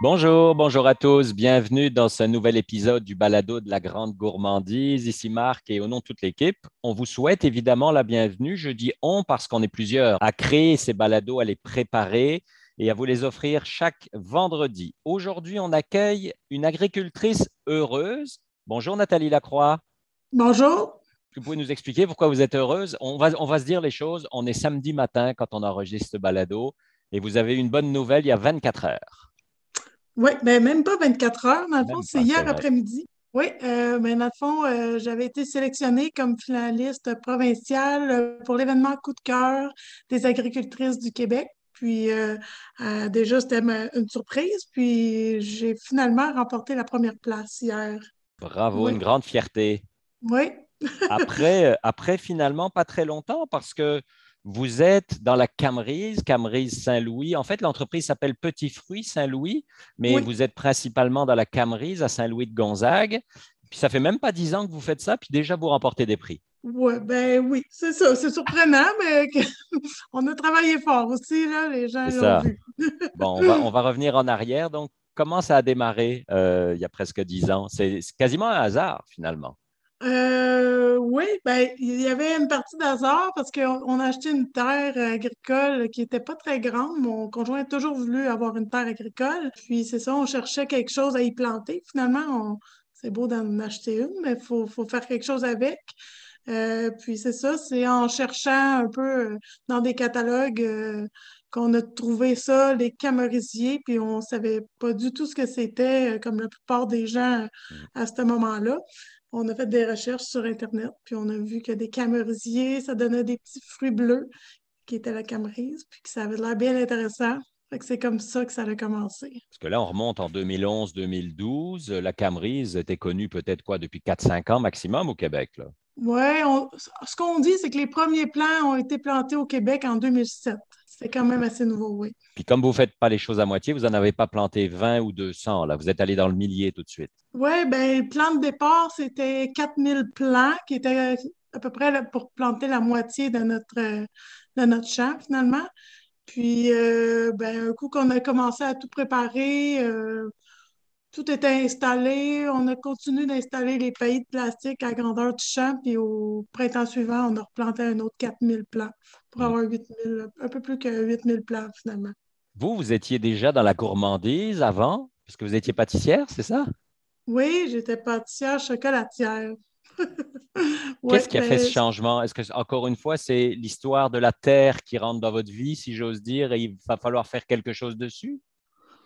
Bonjour, bonjour à tous. Bienvenue dans ce nouvel épisode du balado de la grande gourmandise. Ici Marc et au nom de toute l'équipe, on vous souhaite évidemment la bienvenue. Je dis on parce qu'on est plusieurs à créer ces balados, à les préparer et à vous les offrir chaque vendredi. Aujourd'hui, on accueille une agricultrice heureuse. Bonjour Nathalie Lacroix. Bonjour. Vous pouvez nous expliquer pourquoi vous êtes heureuse? On va, on va se dire les choses. On est samedi matin quand on enregistre ce balado et vous avez une bonne nouvelle il y a 24 heures. Oui, ben même pas 24 heures. Dans le fond, c'est hier après-midi. Oui, euh, ben dans le fond, euh, j'avais été sélectionnée comme finaliste provinciale euh, pour l'événement Coup de cœur des agricultrices du Québec. Puis déjà, c'était une surprise. Puis j'ai finalement remporté la première place hier. Bravo, une grande fierté. Oui. après, après, finalement, pas très longtemps, parce que vous êtes dans la Camerise, Camerise Saint-Louis. En fait, l'entreprise s'appelle Petit Fruit Saint-Louis, mais vous êtes principalement dans la Camerise à Saint-Louis de Gonzague. Puis ça fait même pas dix ans que vous faites ça, puis déjà vous remportez des prix. Ouais, ben oui, c'est ça. C'est surprenant, mais on a travaillé fort aussi, là, les gens l'ont vu. bon, on va, revenir en arrière. Donc, comment ça a démarré euh, il y a presque dix ans? C'est quasiment un hasard, finalement. Euh, oui, ben, il y avait une partie d'hasard parce qu'on a acheté une terre agricole qui n'était pas très grande. Mon conjoint a toujours voulu avoir une terre agricole. Puis c'est ça, on cherchait quelque chose à y planter. Finalement, c'est beau d'en acheter une, mais il faut, faire quelque chose avec. Euh, puis c'est ça, c'est en cherchant un peu euh, dans des catalogues qu'on a trouvé ça, les camerisiers, puis on ne savait pas du tout ce que c'était, comme la plupart des gens mmh. à ce moment-là on a fait des recherches sur Internet, puis on a vu que des camerisiers, ça donnait des petits fruits bleus qui étaient la camerise, puis que ça avait l'air bien intéressant. c'est comme ça que ça a commencé. Parce que là, on remonte en 2011-2012. La camerise était connue peut-être quoi depuis 4-5 ans maximum au Québec. Oui, ce qu'on dit, c'est que les premiers plants ont été plantés au Québec en 2007. C'est quand même assez nouveau, oui. Puis comme vous ne faites pas les choses à moitié, vous n'en avez pas planté 20 ou 200, là. Vous êtes allé dans le millier tout de suite. Oui, bien, le plan de départ, c'était 4000 plants qui étaient à peu près pour planter la moitié de notre, de notre champ, finalement. Puis, euh, ben, un coup qu'on a commencé à tout préparer, euh, tout était installé. On a continué d'installer les pays de plastique à grandeur du champ. Puis au printemps suivant, on a replanté un autre 4000 plants pour avoir 8000, un peu plus que 8000 plants finalement. Vous, vous étiez déjà dans la gourmandise avant, puisque vous étiez pâtissière, c'est ça? Oui, j'étais pâtissière chocolatière. Qu'est-ce qui a fait ce changement? Est-ce que, encore une fois, c'est l'histoire de la terre qui rentre dans votre vie, si j'ose dire, et il va falloir faire quelque chose dessus?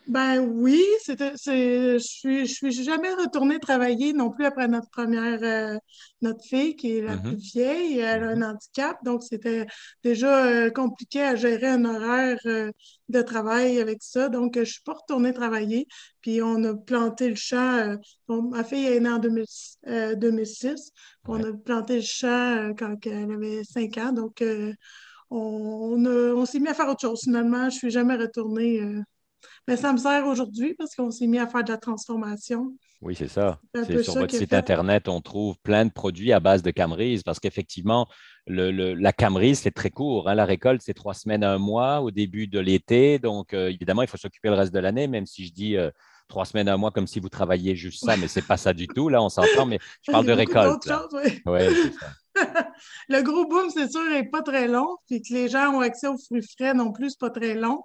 Ben oui, c'était, c'est, je suis, je suis jamais retournée travailler non plus après notre première, euh, notre fille qui est la mm-hmm. plus vieille, elle a un mm-hmm. handicap, donc c'était déjà euh, compliqué à gérer un horaire euh, de travail avec ça, donc je suis pas retournée travailler, puis on a planté le champ, ma fille est née en 2006, on a planté le champ quand elle avait 5 ans, donc on, on, on s'est mis à faire autre chose. Finalement, je suis jamais retournée mais ça me sert aujourd'hui parce qu'on s'est mis à faire de la transformation. Oui, c'est ça. sur votre site Internet, on trouve plein de produits à base de camerise parce qu'effectivement, la camerise, c'est très court. Hein. La récolte, c'est trois semaines à un mois au début de l'été. Donc, euh, évidemment, il faut s'occuper le reste de l'année, même si je dis euh, trois semaines à un mois comme si vous travailliez juste ça, mais ce n'est pas ça du tout. Là, on s'entend, mais je parle de récolte. le gros boom, c'est sûr, n'est pas très long. Puis que les gens ont accès aux fruits frais non plus, c'est pas très long.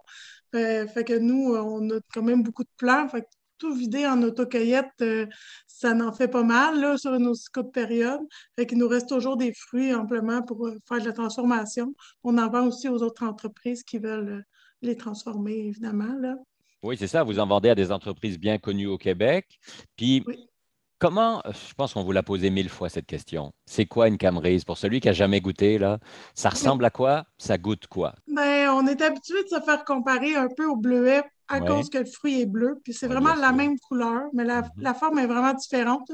Euh, fait, que nous, on a quand même beaucoup de plans. Fait que tout vider en autocueillette, euh, ça n'en fait pas mal là, sur une aussi courte période. Fait qu'il nous reste toujours des fruits amplement pour euh, faire de la transformation. On en vend aussi aux autres entreprises qui veulent les transformer, évidemment. Là. Oui, c'est ça. Vous en vendez à des entreprises bien connues au Québec. Puis, Comment, je pense qu'on vous l'a posé mille fois cette question. C'est quoi une camerise? Pour celui qui n'a jamais goûté, là, ça ressemble à quoi? Ça goûte quoi? Ben, on est habitué de se faire comparer un peu au bleuet à cause que le fruit est bleu. Puis c'est vraiment la même couleur, mais la, mm-hmm. la, forme est vraiment différente.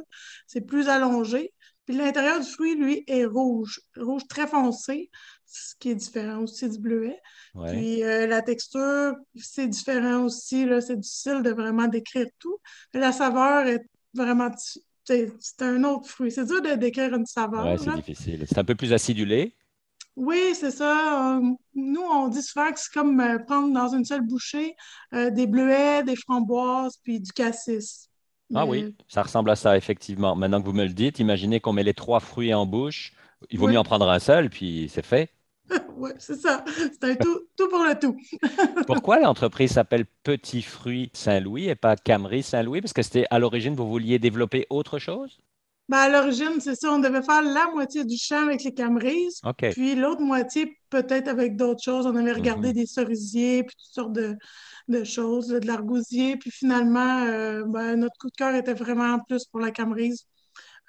C'est plus allongé. Puis l'intérieur du fruit, lui, est rouge, rouge très foncé, ce qui est différent aussi du bleuet. Puis euh, la texture, c'est différent aussi. C'est difficile de vraiment décrire tout. Mais la saveur est vraiment, c'est un autre fruit. C'est dur de décrire une saveur. Oui, c'est difficile. C'est un peu plus acidulé. Oui, c'est ça. Euh, nous, on dit souvent que c'est comme euh, prendre dans une seule bouchée euh, des bleuets, des framboises, puis du cassis. Ah Mais oui, ça ressemble à ça, effectivement. Maintenant que vous me le dites, imaginez qu'on met les trois fruits en bouche. Il vaut oui, mieux en prendre un seul, puis c'est fait. oui, c'est ça. C'est un tout, tout pour le tout. Pourquoi l'entreprise s'appelle Petit Fruits Saint-Louis et pas Camery Saint-Louis? Parce que c'était à l'origine, vous vouliez développer autre chose? Ben, à l'origine, c'est ça, on devait faire la moitié du champ avec les camerises, OK. puis l'autre moitié peut-être avec d'autres choses. On avait regardé Mhm. des cerisiers, puis toutes sortes de, de choses, de l'argousier, puis finalement, euh, ben, notre coup de cœur était vraiment plus pour la camerise.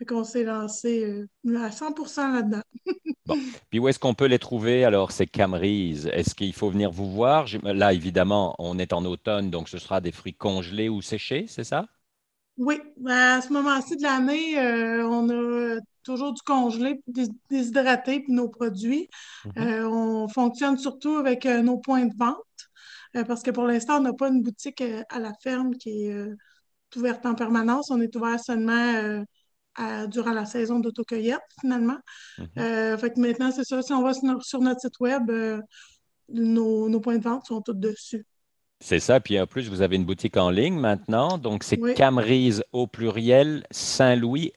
Fait qu'on s'est lancé euh, à 100% là-dedans. Bon. Puis où est-ce qu'on peut les trouver alors, ces Camerys? Est-ce qu'il faut venir vous voir? Là, évidemment, on est en automne, donc ce sera des fruits congelés ou séchés, c'est ça? Oui, ben, à ce moment-ci de l'année, euh, on a toujours du congelé, dés- déshydraté, puis nos produits. Mhm. Euh, on fonctionne surtout avec nos points de vente, parce que pour l'instant, on n'a pas une boutique à la ferme qui est ouverte en permanence. On est ouvert seulement à- durant la saison d'autocueillette, finalement. Mhm. Euh, fait que maintenant, c'est ça, si on va sur, no- sur notre site web, euh, nos, nos points de vente sont tous dessus. C'est ça. Puis en plus, vous avez une boutique en ligne maintenant. Donc, c'est Oui, Camerys au pluriel, Saint-Louis,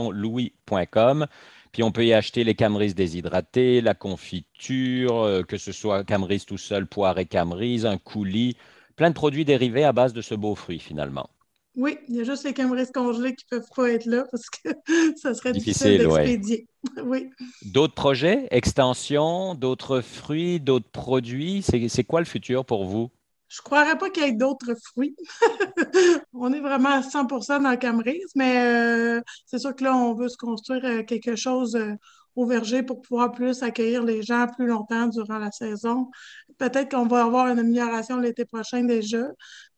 st-louis.com. Puis on peut y acheter les Camerys déshydratés, la confiture, euh, que ce soit Camerys tout seul, poire et Camerys, un coulis, plein de produits dérivés à base de ce beau fruit finalement. Oui, il y a juste les cameristes congelés qui ne peuvent pas être là parce que ça serait difficile Difficile, ouais. d'expédier. Oui. D'autres projets, extensions, d'autres fruits, d'autres produits, c'est quoi le futur pour vous? Je ne croirais pas qu'il y ait d'autres fruits. On est vraiment à 100% dans le Camerise, mais euh, c'est sûr que là, on veut se construire euh, quelque chose euh, au verger pour pouvoir plus accueillir les gens plus longtemps durant la saison. Peut-être qu'on va avoir une amélioration l'été prochain déjà,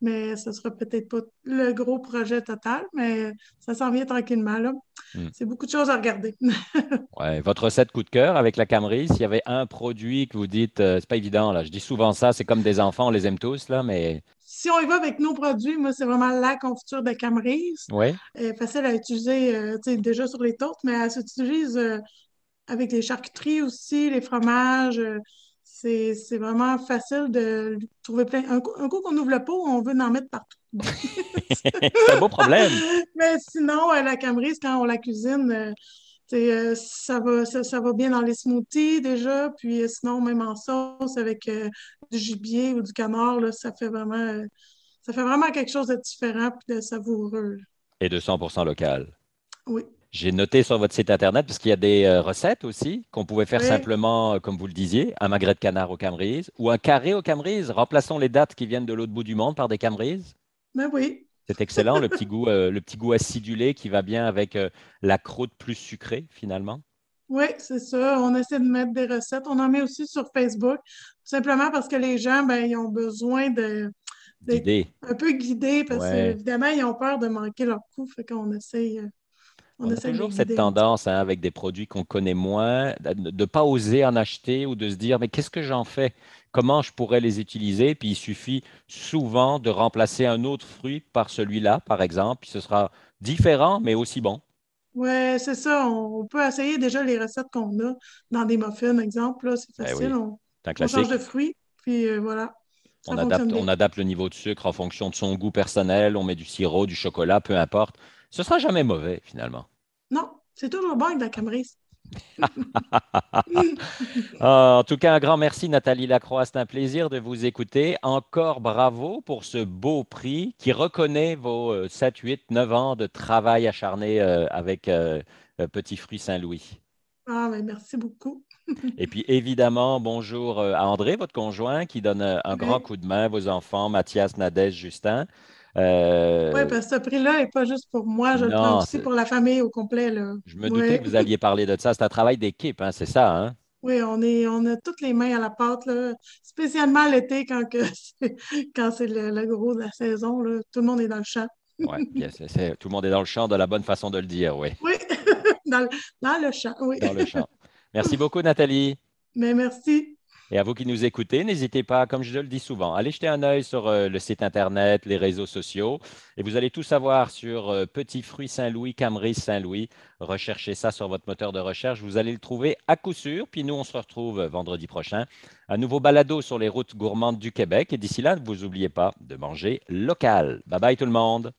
mais ce sera peut-être pas le gros projet total, mais ça s'en vient tranquillement, là. Hmm. C'est beaucoup de choses à regarder. Ouais, votre recette coup de cœur avec la Camery, s'il y avait un produit que vous dites, euh, c'est pas évident, là, je dis souvent ça, c'est comme des enfants, on les aime tous, là, mais Si on y va avec nos produits, moi, c'est vraiment la confiture de Camerise. est facile à utiliser, euh, déjà sur les toasts, mais elle s'utilise euh, avec les charcuteries aussi, les fromages. euh, c'est, c'est vraiment facile de trouver plein. Un coup, un coup qu'on ouvre le pot, on veut en mettre partout. C'est un beau problème. Mais sinon, euh, la Camerise, quand on la cuisine, euh, ça va, ça, ça va bien dans les smoothies déjà. Puis euh, sinon, même en sauce avec euh, du gibier ou du canard, là, ça fait vraiment, ça fait vraiment quelque chose de différent et de savoureux. Et de 100% local. Oui. J'ai noté sur votre site internet, parce qu'il y a des euh, recettes aussi qu'on pouvait faire Oui. simplement, euh, comme vous le disiez, un magret de canard au Camerise ou un carré au Camerise. Remplaçons les dates qui viennent de l'autre bout du monde par des Camerises. Ben oui. C'est excellent, le petit goût, euh, le petit goût acidulé qui va bien avec euh, la croûte plus sucrée finalement. Oui, c'est ça. On essaie de mettre des recettes. On en met aussi sur Facebook, tout simplement parce que les gens, ben, ils ont besoin de, D'idées. un peu guidés parce Ouais. qu'évidemment, ils ont peur de manquer leur coup. Fait qu'on essaie, euh, on On a toujours cette tendance hein, avec des produits qu'on connaît moins, de ne pas oser en acheter ou de se dire, mais qu'est-ce que j'en fais? Comment je pourrais les utiliser? Puis il suffit souvent de remplacer un autre fruit par celui-là, par exemple, puis ce sera différent, mais aussi bon. Ouais, c'est ça. On, peut essayer déjà les recettes qu'on a dans des muffins, exemple. Là, c'est Eh facile. oui, On, change de fruits, puis euh, voilà, On adapte, on adapte le niveau de sucre en fonction de son goût personnel, on met du sirop, du chocolat, peu importe. Ce sera jamais mauvais finalement. C'est toujours bon avec de la camerise. Ah, en tout cas, un grand merci Nathalie Lacroix. C'est un plaisir de vous écouter. Encore bravo pour ce beau prix qui reconnaît vos euh, 7, 8, 9 ans de travail acharné euh, avec euh, euh, Petit Fruit Saint-Louis. Ah, ben merci beaucoup. Et puis évidemment, bonjour euh, à André, votre conjoint, qui donne euh, un grand coup de main, vos enfants, Mathias, Nadège, Justin. Euh, parce que ce prix-là n'est pas juste pour moi, je le prends aussi pour la famille au complet, là. je me doutais Ouais. que vous alliez parler de ça. C'est un travail d'équipe, hein, c'est ça, hein? Oui, on est, on a toutes les mains à la pâte, là, spécialement l'été quand que c'est, quand c'est le, le gros de la saison, là, tout le monde est dans le champ. C'est- tout le monde est dans le champ de la bonne façon de le dire, oui, Oui, dans le, dans le champ, oui. dans le champ. Merci beaucoup, Nathalie. Mais merci. Et à vous qui nous écoutez, n'hésitez pas, comme je le dis souvent, allez jeter un œil sur euh, le site Internet, les réseaux sociaux, et vous allez tout savoir sur euh, Petit Fruit Saint-Louis, Cameris Saint-Louis. Recherchez ça sur votre moteur de recherche, vous allez le trouver à coup sûr. Puis nous, on se retrouve vendredi prochain. Un nouveau balado sur les routes gourmandes du Québec. Et d'ici là, ne vous oubliez pas de manger local. Bye bye tout le monde.